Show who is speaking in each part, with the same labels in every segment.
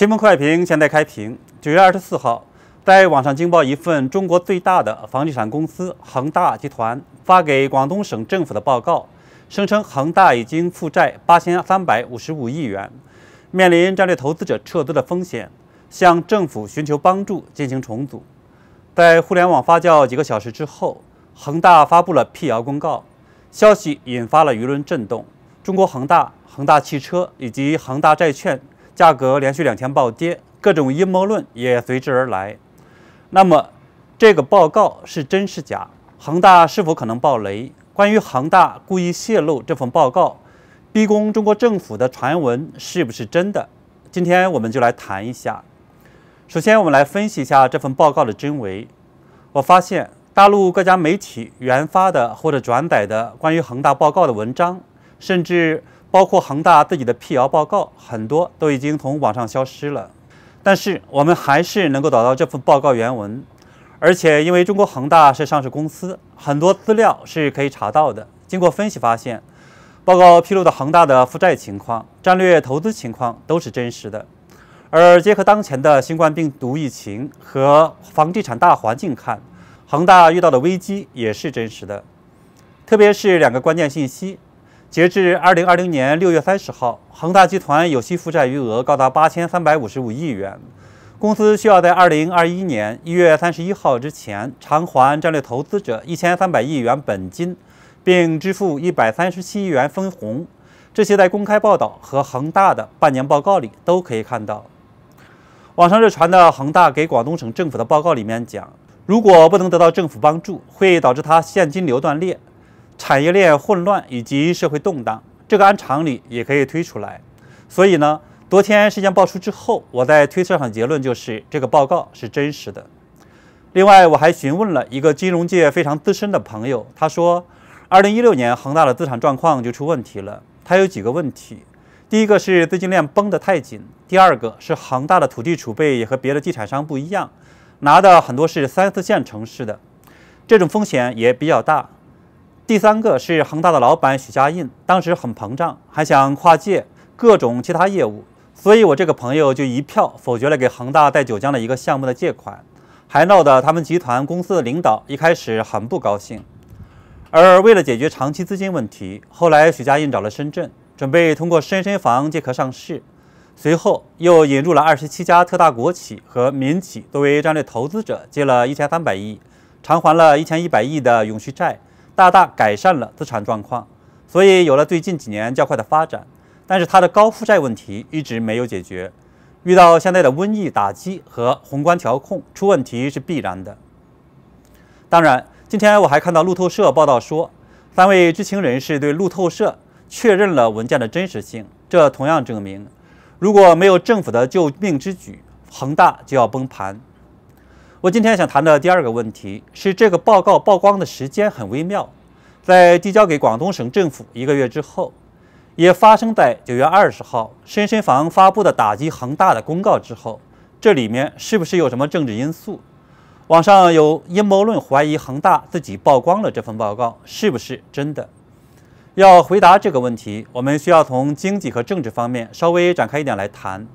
Speaker 1: 新闻快评，现在开庭。九月二十四号，在网上惊爆一份中国最大的房地产公司恒大集团发给广东省政府的报告，声称恒大已经负债八千三百五十五亿元，面临战略投资者撤资的风险，向政府寻求帮助进行重组。在互联网发酵几个小时之后，恒大发布了辟谣公告，消息引发了舆论震动。中国恒大、恒大汽车以及恒大债券。价格连续两天暴跌，各种阴谋论也随之而来。那么，这个报告是真是假？恒大是否可能爆雷？关于恒大故意泄露这份报告，逼宫中国政府的传闻是不是真的？今天我们就来谈一下。首先，我们来分析一下这份报告的真伪。我发现，大陆各家媒体原发的或者转载的关于恒大报告的文章，甚至。包括恒大自己的辟谣报告，很多都已经从网上消失了。但是我们还是能够找到这份报告原文，而且因为中国恒大是上市公司，很多资料是可以查到的。经过分析发现，报告披露的恒大的负债情况、战略投资情况都是真实的。而结合当前的新冠病毒疫情和房地产大环境看，恒大遇到的危机也是真实的。特别是两个关键信息。截至二零二零年六月三十号，恒大集团有息负债余额高达八千三百五十五亿元。公司需要在二零二一年一月三十一号之前偿还战略投资者一千三百亿元本金，并支付一百三十七亿元分红。这些在公开报道和恒大的半年报告里都可以看到。网上热传的恒大给广东省政府的报告里面讲，如果不能得到政府帮助，会导致它现金流断裂。产业链混乱以及社会动荡，这个按常理也可以推出来。所以呢，昨天事件爆出之后，我在推特上结论就是这个报告是真实的。另外，我还询问了一个金融界非常资深的朋友，他说，二零一六年恒大的资产状况就出问题了。他有几个问题：第一个是资金链绷得太紧；第二个是恒大的土地储备也和别的地产商不一样，拿的很多是三四线城市的，这种风险也比较大。第三个是恒大的老板许家印，当时很膨胀，还想跨界各种其他业务，所以我这个朋友就一票否决了给恒大在九江的一个项目的借款，还闹得他们集团公司的领导一开始很不高兴。而为了解决长期资金问题，后来许家印找了深圳，准备通过深深房借壳上市，随后又引入了二十七家特大国企和民企作为战略投资者，借了一千三百亿，偿还了一千一百亿的永续债。大大改善了资产状况，所以有了最近几年较快的发展。但是它的高负债问题一直没有解决，遇到现在的瘟疫打击和宏观调控，出问题是必然的。当然，今天我还看到路透社报道说，三位知情人士对路透社确认了文件的真实性，这同样证明，如果没有政府的救命之举，恒大就要崩盘。我今天想谈的第二个问题是，这个报告曝光的时间很微妙，在递交给广东省政府一个月之后，也发生在九月二十号深深房发布的打击恒大的公告之后。这里面是不是有什么政治因素？网上有阴谋论怀疑恒大自己曝光了这份报告，是不是真的？要回答这个问题，我们需要从经济和政治方面稍微展开一点来谈。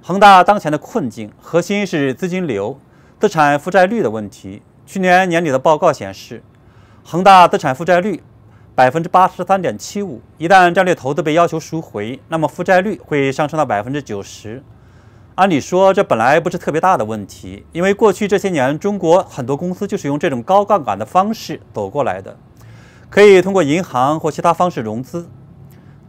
Speaker 1: 恒大当前的困境核心是资金流。资产负债率的问题。去年年底的报告显示，恒大资产负债率百分之八十三点七五。一旦战略投资被要求赎回，那么负债率会上升到百分之九十。按理说，这本来不是特别大的问题，因为过去这些年，中国很多公司就是用这种高杠杆的方式走过来的，可以通过银行或其他方式融资。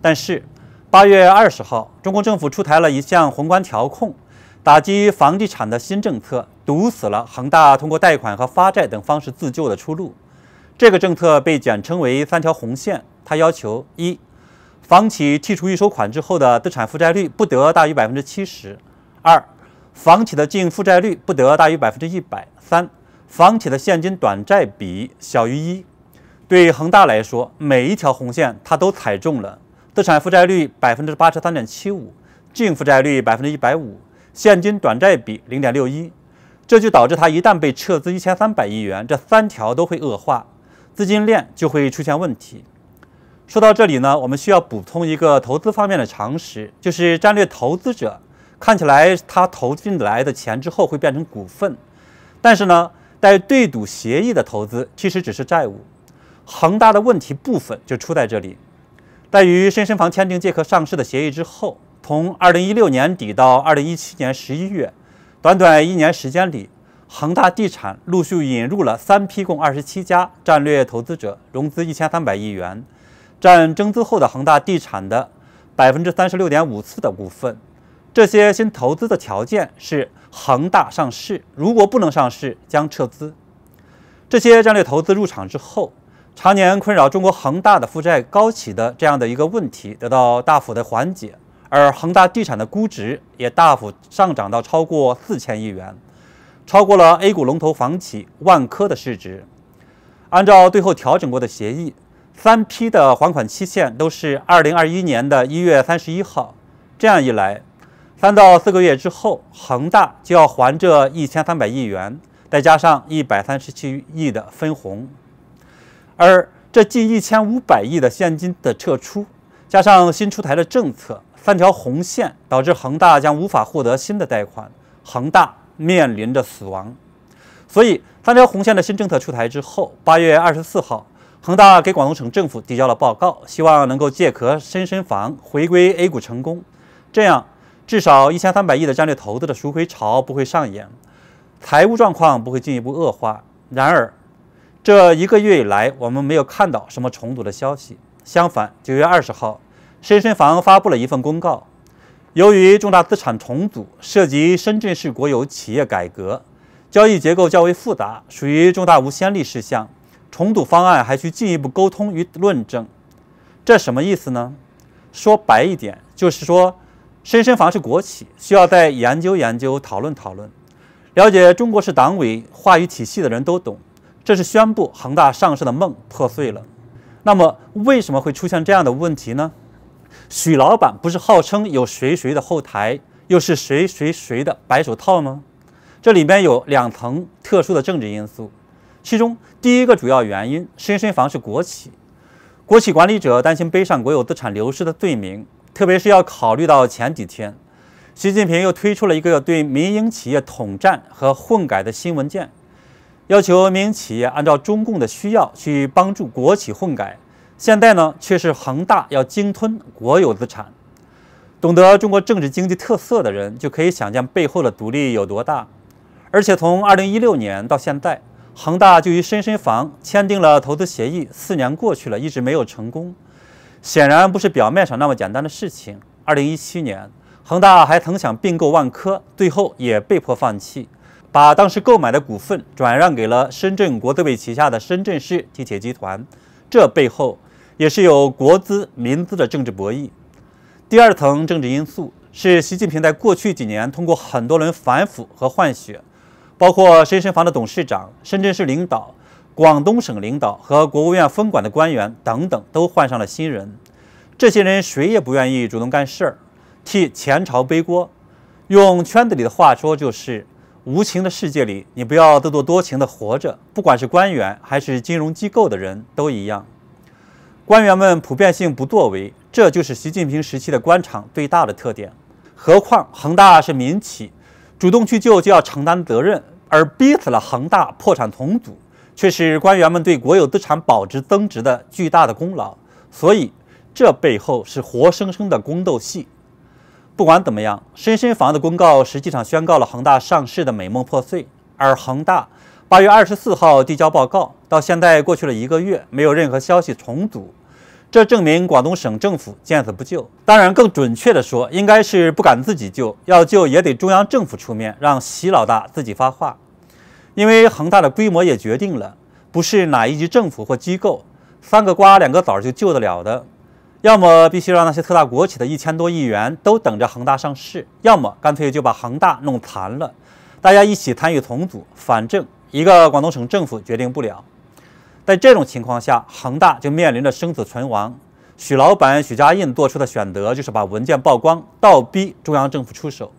Speaker 1: 但是，八月二十号，中国政府出台了一项宏观调控。打击房地产的新政策堵死了恒大通过贷款和发债等方式自救的出路。这个政策被简称为“三条红线”。它要求：一、房企剔除预收款之后的资产负债率不得大于百分之七十；二、房企的净负债率不得大于百分之一百；三、房企的现金短债比小于一。对恒大来说，每一条红线它都踩中了：资产负债率百分之八十三点七五，净负债率百分之一百五。现金短债比零点六一，这就导致它一旦被撤资一千三百亿元，这三条都会恶化，资金链就会出现问题。说到这里呢，我们需要补充一个投资方面的常识，就是战略投资者看起来他投进来的钱之后会变成股份，但是呢，带对赌协议的投资其实只是债务。恒大的问题部分就出在这里，在与深深房签订借壳上市的协议之后，从2016年底到2017年11月，短短一年时间里，恒大地产陆续引入了三批共27家战略投资者，融资1300亿元，占增资后的恒大地产的百分之三十六点五四的股份。这些新投资的条件是恒大上市，如果不能上市，将撤资。这些战略投资入场之后。常年困扰中国恒大的负债高企的这样的一个问题得到大幅的缓解，而恒大地产的估值也大幅上涨到超过四千亿元，超过了 A 股龙头房企万科的市值。按照最后调整过的协议，三批的还款期限都是二零二一年的一月三十一号。这样一来，三到四个月之后，恒大就要还这一千三百亿元，再加上一百三十七亿的分红。而这近一千五百亿的现金的撤出，加上新出台的政策三条红线，导致恒大将无法获得新的贷款，恒大面临着死亡。所以，三条红线的新政策出台之后，八月二十四号，恒大给广东省政府递交了报告，希望能够借壳深深房回归 A 股成功，这样至少一千三百亿的战略投资的赎回潮不会上演，财务状况不会进一步恶化。然而，这一个月以来，我们没有看到什么重组的消息。相反，九月二十号，深深房发布了一份公告，由于重大资产重组涉及深圳市国有企业改革，交易结构较为复杂，属于重大无先例事项，重组方案还需进一步沟通与论证。这什么意思呢？说白一点，就是说，深深房是国企，需要再研究研究、讨论讨论。了解中国式党委话语体系的人都懂。这是宣布恒大上市的梦破碎了。那么，为什么会出现这样的问题呢？许老板不是号称有谁谁的后台，又是谁谁谁的白手套吗？这里面有两层特殊的政治因素。其中，第一个主要原因，深深房是国企，国企管理者担心背上国有资产流失的罪名，特别是要考虑到前几天，习近平又推出了一个对民营企业统战和混改的新文件。要求民营企业按照中共的需要去帮助国企混改，现在呢却是恒大要鲸吞国有资产。懂得中国政治经济特色的人就可以想象背后的阻力有多大。而且从2016年到现在，恒大就与深深房签订了投资协议，四年过去了，一直没有成功，显然不是表面上那么简单的事情。2017年，恒大还曾想并购万科，最后也被迫放弃。把当时购买的股份转让给了深圳国资委旗下的深圳市地铁集团，这背后也是有国资民资的政治博弈。第二层政治因素是习近平在过去几年通过很多轮反腐和换血，包括深深房的董事长、深圳市领导、广东省领导和国务院分管的官员等等，都换上了新人。这些人谁也不愿意主动干事儿，替前朝背锅。用圈子里的话说，就是。无情的世界里，你不要自作多情的活着。不管是官员还是金融机构的人都一样。官员们普遍性不作为，这就是习近平时期的官场最大的特点。何况恒大是民企，主动去救就要承担责任，而逼死了恒大破产重组，却是官员们对国有资产保值增值的巨大的功劳。所以，这背后是活生生的宫斗戏。不管怎么样，深深房的公告实际上宣告了恒大上市的美梦破碎。而恒大八月二十四号递交报告，到现在过去了一个月，没有任何消息重组，这证明广东省政府见死不救。当然，更准确的说，应该是不敢自己救，要救也得中央政府出面，让习老大自己发话。因为恒大的规模也决定了，不是哪一级政府或机构三个瓜两个枣就救得了的。要么必须让那些特大国企的一千多亿元都等着恒大上市，要么干脆就把恒大弄残了，大家一起参与重组，反正一个广东省政府决定不了。在这种情况下，恒大就面临着生死存亡。许老板许家印做出的选择就是把文件曝光，倒逼中央政府出手。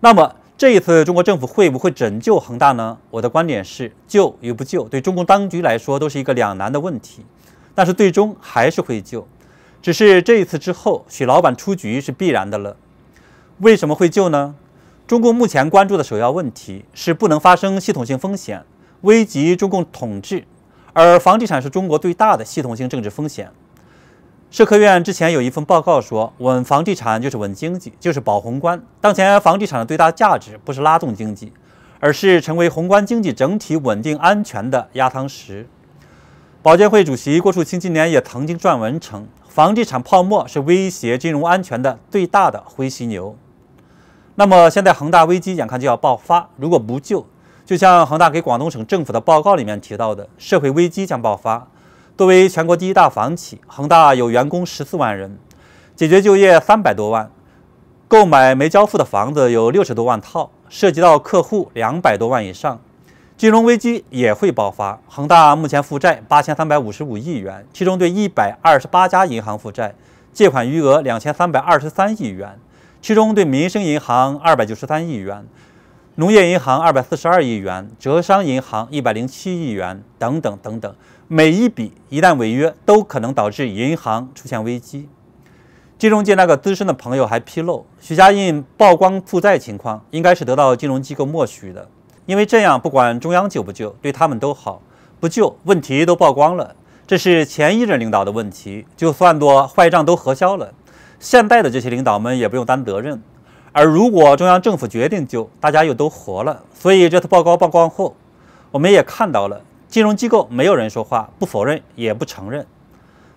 Speaker 1: 那么这一次中国政府会不会拯救恒大呢？我的观点是，救与不救对中共当局来说都是一个两难的问题，但是最终还是会救。只是这一次之后，许老板出局是必然的了。为什么会救呢？中共目前关注的首要问题是不能发生系统性风险，危及中共统治，而房地产是中国最大的系统性政治风险。社科院之前有一份报告说，稳房地产就是稳经济，就是保宏观。当前房地产的最大价值不是拉动经济，而是成为宏观经济整体稳定安全的压舱石。保监会主席郭树清今年也曾经撰文称，房地产泡沫是威胁金融安全的最大的灰犀牛。那么现在恒大危机眼看就要爆发，如果不救，就像恒大给广东省政府的报告里面提到的，社会危机将爆发。作为全国第一大房企，恒大有员工十四万人，解决就业三百多万，购买没交付的房子有六十多万套，涉及到客户两百多万以上，金融危机也会爆发。恒大目前负债八千三百五十五亿元，其中对一百二十八家银行负债，借款余额两千三百二十三亿元，其中对民生银行二百九十三亿元，农业银行二百四十二亿元，浙商银行一百零七亿元，等等等等。每一笔一旦违约，都可能导致银行出现危机。金融界那个资深的朋友还披露，许家印曝光负债情况，应该是得到金融机构默许的，因为这样不管中央救不救，对他们都好；不救，问题都曝光了，这是前一任领导的问题，就算作坏账都核销了。现在的这些领导们也不用担责任。而如果中央政府决定救，大家又都活了。所以这次报告曝光后，我们也看到了。金融机构没有人说话，不否认也不承认。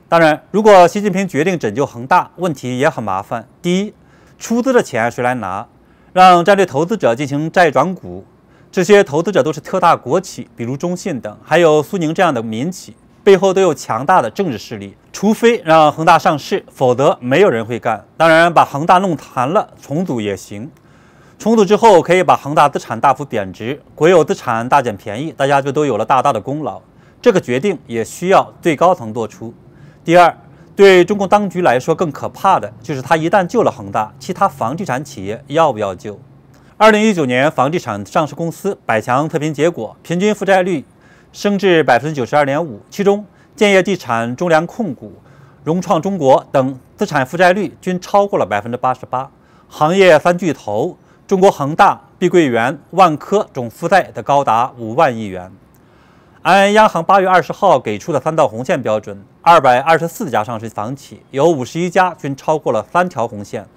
Speaker 1: 当然，如果习近平决定拯救恒大，问题也很麻烦。第一，出资的钱谁来拿？让战略投资者进行债转股，这些投资者都是特大国企，比如中信等，还有苏宁这样的民企，背后都有强大的政治势力。除非让恒大上市，否则没有人会干。当然，把恒大弄残了，重组也行。重组之后，可以把恒大资产大幅贬值，国有资产大捡便宜，大家就都有了大大的功劳。这个决定也需要最高层做出。第二，对中共当局来说，更可怕的就是他一旦救了恒大，其他房地产企业要不要救？二零一九年房地产上市公司百强测评结果，平均负债率升至百分之九十二点五，其中建业地产、中粮控股、融创中国等资产负债率均超过了百分之八十八，行业三巨头。中国恒大、碧桂园、万科总负债的高达五万亿元。按央行八月二十号给出的三道红线标准，二百二十四家上市房企有五十一家均超过了三条红线，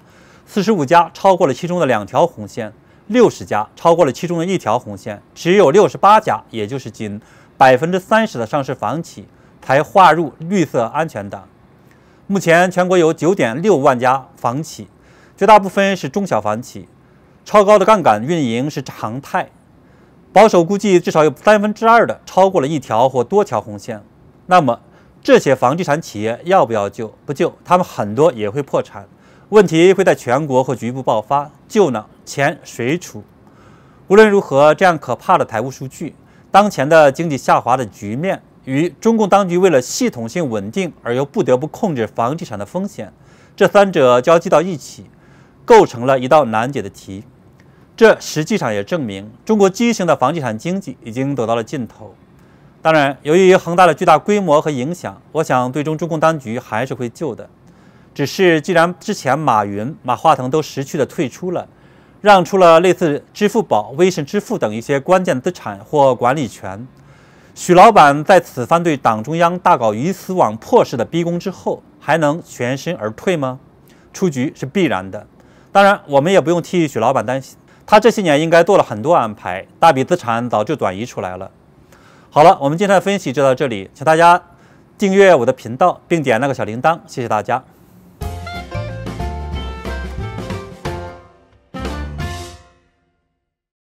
Speaker 1: 四十五家超过了其中的两条红线，六十家超过了其中的一条红线，只有六十八家，也就是仅百分之三十的上市房企才划入绿色安全档。目前全国有九点六万家房企，绝大部分是中小房企。超高的杠杆运营是常态，保守估计至少有三分之二的超过了一条或多条红线。那么这些房地产企业要不要救？不救，他们很多也会破产，问题会在全国或局部爆发。救呢？钱谁出？无论如何，这样可怕的财务数据、当前的经济下滑的局面与中共当局为了系统性稳定而又不得不控制房地产的风险，这三者交集到一起，构成了一道难解的题。这实际上也证明，中国畸形的房地产经济已经走到了尽头。当然，由于恒大的巨大规模和影响，我想最终中共当局还是会救的。只是，既然之前马云、马化腾都识趣的退出了，让出了类似支付宝、微信支付等一些关键资产或管理权，许老板在此番对党中央大搞鱼死网破式的逼宫之后，还能全身而退吗？出局是必然的。当然，我们也不用替许老板担心。他这些年应该做了很多安排，大笔资产早就转移出来了。好了，我们今天的分析就到这里，请大家订阅我的频道并点那个小铃铛，谢谢大家。